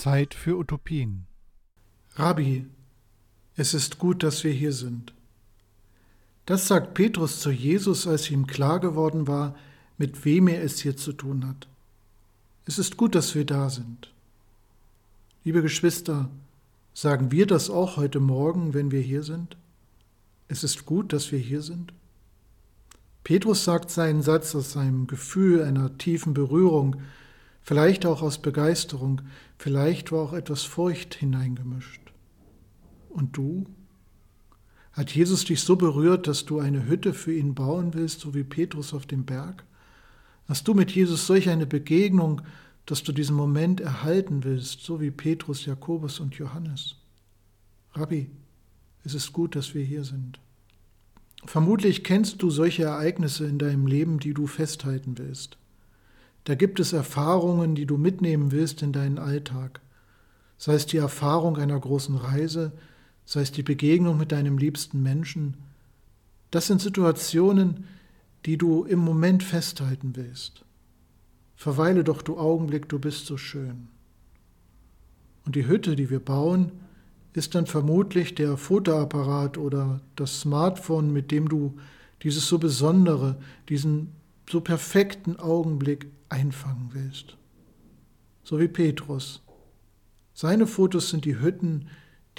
Zeit für Utopien. Rabbi, es ist gut, dass wir hier sind. Das sagt Petrus zu Jesus, als ihm klar geworden war, mit wem er es hier zu tun hat. Es ist gut, dass wir da sind. Liebe Geschwister, sagen wir das auch heute Morgen, wenn wir hier sind? Es ist gut, dass wir hier sind? Petrus sagt seinen Satz aus seinem Gefühl einer tiefen Berührung, vielleicht auch aus Begeisterung, vielleicht war auch etwas Furcht hineingemischt. Und du? Hat Jesus dich so berührt, dass du eine Hütte für ihn bauen willst, so wie Petrus auf dem Berg? Hast du mit Jesus solch eine Begegnung, dass du diesen Moment erhalten willst, so wie Petrus, Jakobus und Johannes? Rabbi, es ist gut, dass wir hier sind. Vermutlich kennst du solche Ereignisse in deinem Leben, die du festhalten willst. Da gibt es Erfahrungen, die du mitnehmen willst in deinen Alltag. Sei es die Erfahrung einer großen Reise, sei es die Begegnung mit deinem liebsten Menschen. Das sind Situationen, die du im Moment festhalten willst. Verweile doch, du Augenblick, du bist so schön. Und die Hütte, die wir bauen, ist dann vermutlich der Fotoapparat oder das Smartphone, mit dem du dieses so besondere, diesen so perfekten Augenblick einfangen willst. So wie Petrus. Seine Fotos sind die Hütten,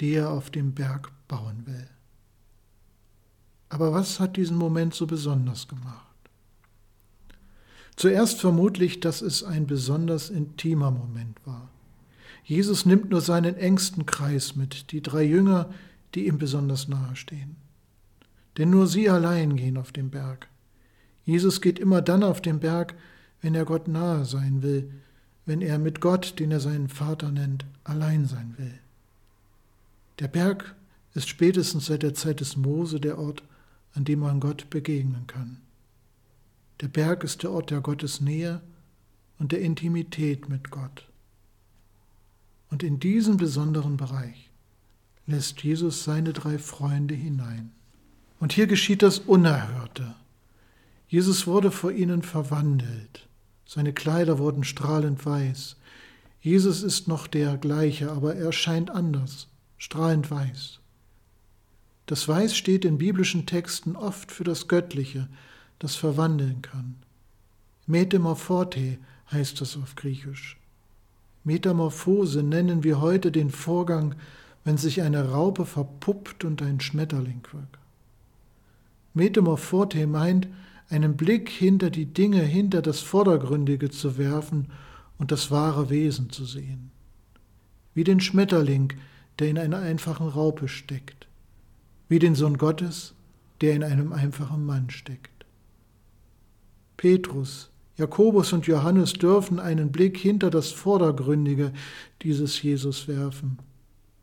die er auf dem Berg bauen will. Aber was hat diesen Moment so besonders gemacht? Zuerst vermutlich, dass es ein besonders intimer Moment war. Jesus nimmt nur seinen engsten Kreis mit, die drei Jünger, die ihm besonders nahe stehen. Denn nur sie allein gehen auf den Berg. Jesus geht immer dann auf den Berg, wenn er Gott nahe sein will, wenn er mit Gott, den er seinen Vater nennt, allein sein will. Der Berg ist spätestens seit der Zeit des Mose der Ort, an dem man Gott begegnen kann. Der Berg ist der Ort der Gottesnähe und der Intimität mit Gott. Und in diesen besonderen Bereich lässt Jesus seine drei Freunde hinein. Und hier geschieht das Unerhörte. Jesus wurde vor ihnen verwandelt. Seine Kleider wurden strahlend weiß. Jesus ist noch der gleiche, aber er scheint anders, strahlend weiß. Das Weiß steht in biblischen Texten oft für das Göttliche, das verwandeln kann. Metamorphote heißt das auf Griechisch. Metamorphose nennen wir heute den Vorgang, wenn sich eine Raupe verpuppt und ein Schmetterling wird. Metamorphote meint, einen Blick hinter die Dinge, hinter das Vordergründige zu werfen und das wahre Wesen zu sehen. Wie den Schmetterling, der in einer einfachen Raupe steckt. Wie den Sohn Gottes, der in einem einfachen Mann steckt. Petrus, Jakobus und Johannes dürfen einen Blick hinter das Vordergründige dieses Jesus werfen.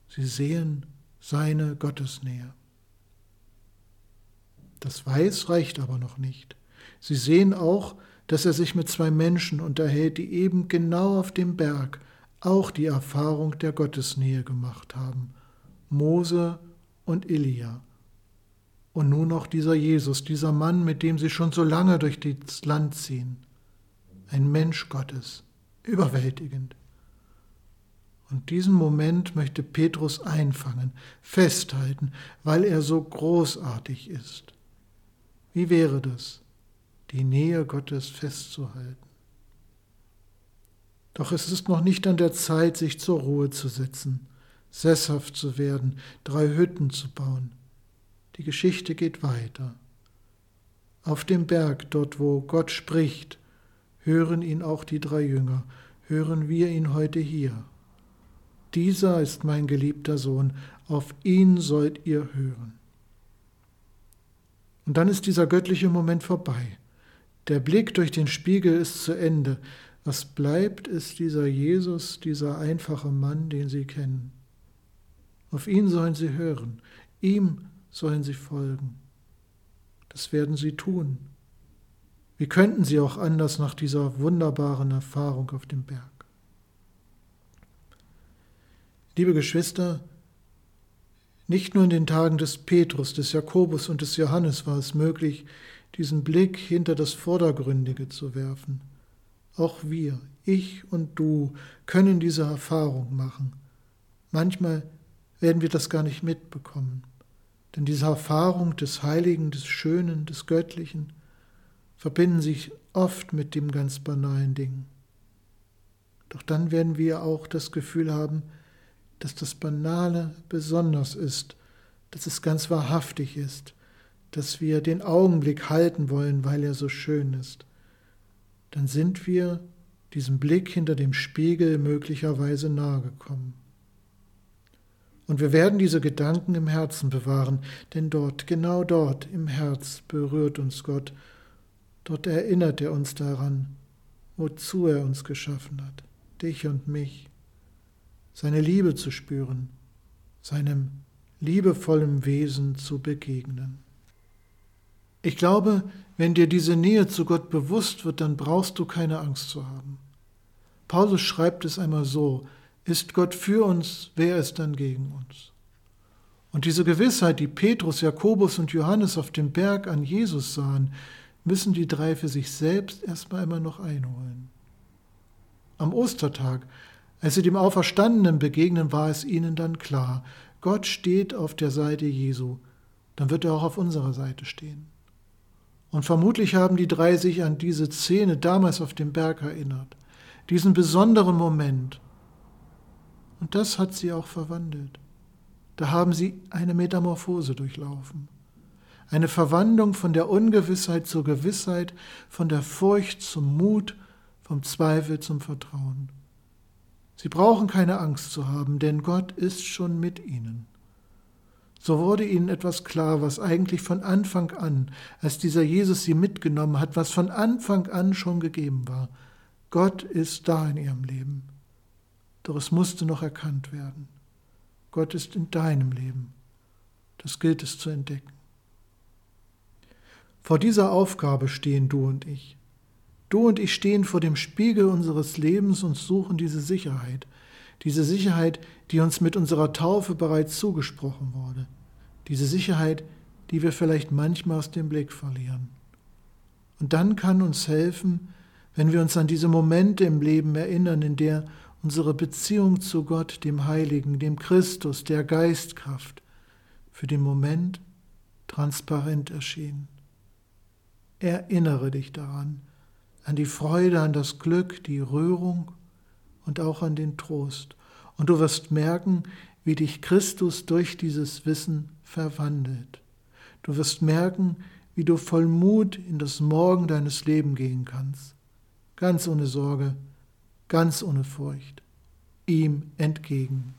Sie sehen seine Gottesnähe. Das Weiß reicht aber noch nicht. Sie sehen auch, dass er sich mit zwei Menschen unterhält, die eben genau auf dem Berg auch die Erfahrung der Gottesnähe gemacht haben. Mose und Elia. Und nun noch dieser Jesus, dieser Mann, mit dem sie schon so lange durch das Land ziehen ein Mensch Gottes, überwältigend. Und diesen Moment möchte Petrus einfangen, festhalten, weil er so großartig ist. Wie wäre das, die Nähe Gottes festzuhalten? Doch es ist noch nicht an der Zeit, sich zur Ruhe zu setzen, sesshaft zu werden, drei Hütten zu bauen. Die Geschichte geht weiter. Auf dem Berg, dort wo Gott spricht, hören ihn auch die drei Jünger, hören wir ihn heute hier. Dieser ist mein geliebter Sohn, auf ihn sollt ihr hören. Und dann ist dieser göttliche Moment vorbei. Der Blick durch den Spiegel ist zu Ende. Was bleibt, ist dieser Jesus, dieser einfache Mann, den Sie kennen. Auf ihn sollen Sie hören, ihm sollen Sie folgen. Das werden Sie tun. Wie könnten sie auch anders nach dieser wunderbaren Erfahrung auf dem Berg? Liebe Geschwister, nicht nur in den Tagen des Petrus, des Jakobus und des Johannes war es möglich, diesen Blick hinter das Vordergründige zu werfen. Auch wir, ich und du können diese Erfahrung machen. Manchmal werden wir das gar nicht mitbekommen. Denn diese Erfahrung des Heiligen, des Schönen, des Göttlichen verbinden sich oft mit dem ganz banalen Ding. Doch dann werden wir auch das Gefühl haben, dass das Banale besonders ist, dass es ganz wahrhaftig ist, dass wir den Augenblick halten wollen, weil er so schön ist. Dann sind wir diesem Blick hinter dem Spiegel möglicherweise nahegekommen. Und wir werden diese Gedanken im Herzen bewahren, denn dort, genau dort im Herz berührt uns Gott, dort erinnert er uns daran, wozu er uns geschaffen hat, dich und mich, seine Liebe zu spüren, seinem liebevollen Wesen zu begegnen. Ich glaube, wenn dir diese Nähe zu Gott bewusst wird, dann brauchst du keine Angst zu haben. Paulus schreibt es einmal so, ist Gott für uns, wer ist dann gegen uns? Und diese Gewissheit, die Petrus, Jakobus und Johannes auf dem Berg an Jesus sahen, müssen die drei für sich selbst erstmal immer noch einholen. Am Ostertag, als sie dem Auferstandenen begegnen, war es ihnen dann klar, Gott steht auf der Seite Jesu, dann wird er auch auf unserer Seite stehen. Und vermutlich haben die drei sich an diese Szene damals auf dem Berg erinnert, diesen besonderen Moment, und das hat sie auch verwandelt. Da haben sie eine Metamorphose durchlaufen. Eine Verwandlung von der Ungewissheit zur Gewissheit, von der Furcht zum Mut, vom Zweifel zum Vertrauen. Sie brauchen keine Angst zu haben, denn Gott ist schon mit ihnen. So wurde ihnen etwas klar, was eigentlich von Anfang an, als dieser Jesus sie mitgenommen hat, was von Anfang an schon gegeben war. Gott ist da in ihrem Leben doch es musste noch erkannt werden. Gott ist in deinem Leben. Das gilt es zu entdecken. Vor dieser Aufgabe stehen du und ich. Du und ich stehen vor dem Spiegel unseres Lebens und suchen diese Sicherheit, diese Sicherheit, die uns mit unserer Taufe bereits zugesprochen wurde, diese Sicherheit, die wir vielleicht manchmal aus dem Blick verlieren. Und dann kann uns helfen, wenn wir uns an diese Momente im Leben erinnern, in der unsere Beziehung zu Gott, dem Heiligen, dem Christus, der Geistkraft, für den Moment transparent erschien. Erinnere dich daran, an die Freude, an das Glück, die Rührung und auch an den Trost. Und du wirst merken, wie dich Christus durch dieses Wissen verwandelt. Du wirst merken, wie du voll Mut in das Morgen deines Lebens gehen kannst. Ganz ohne Sorge, ganz ohne Furcht. Ihm entgegen.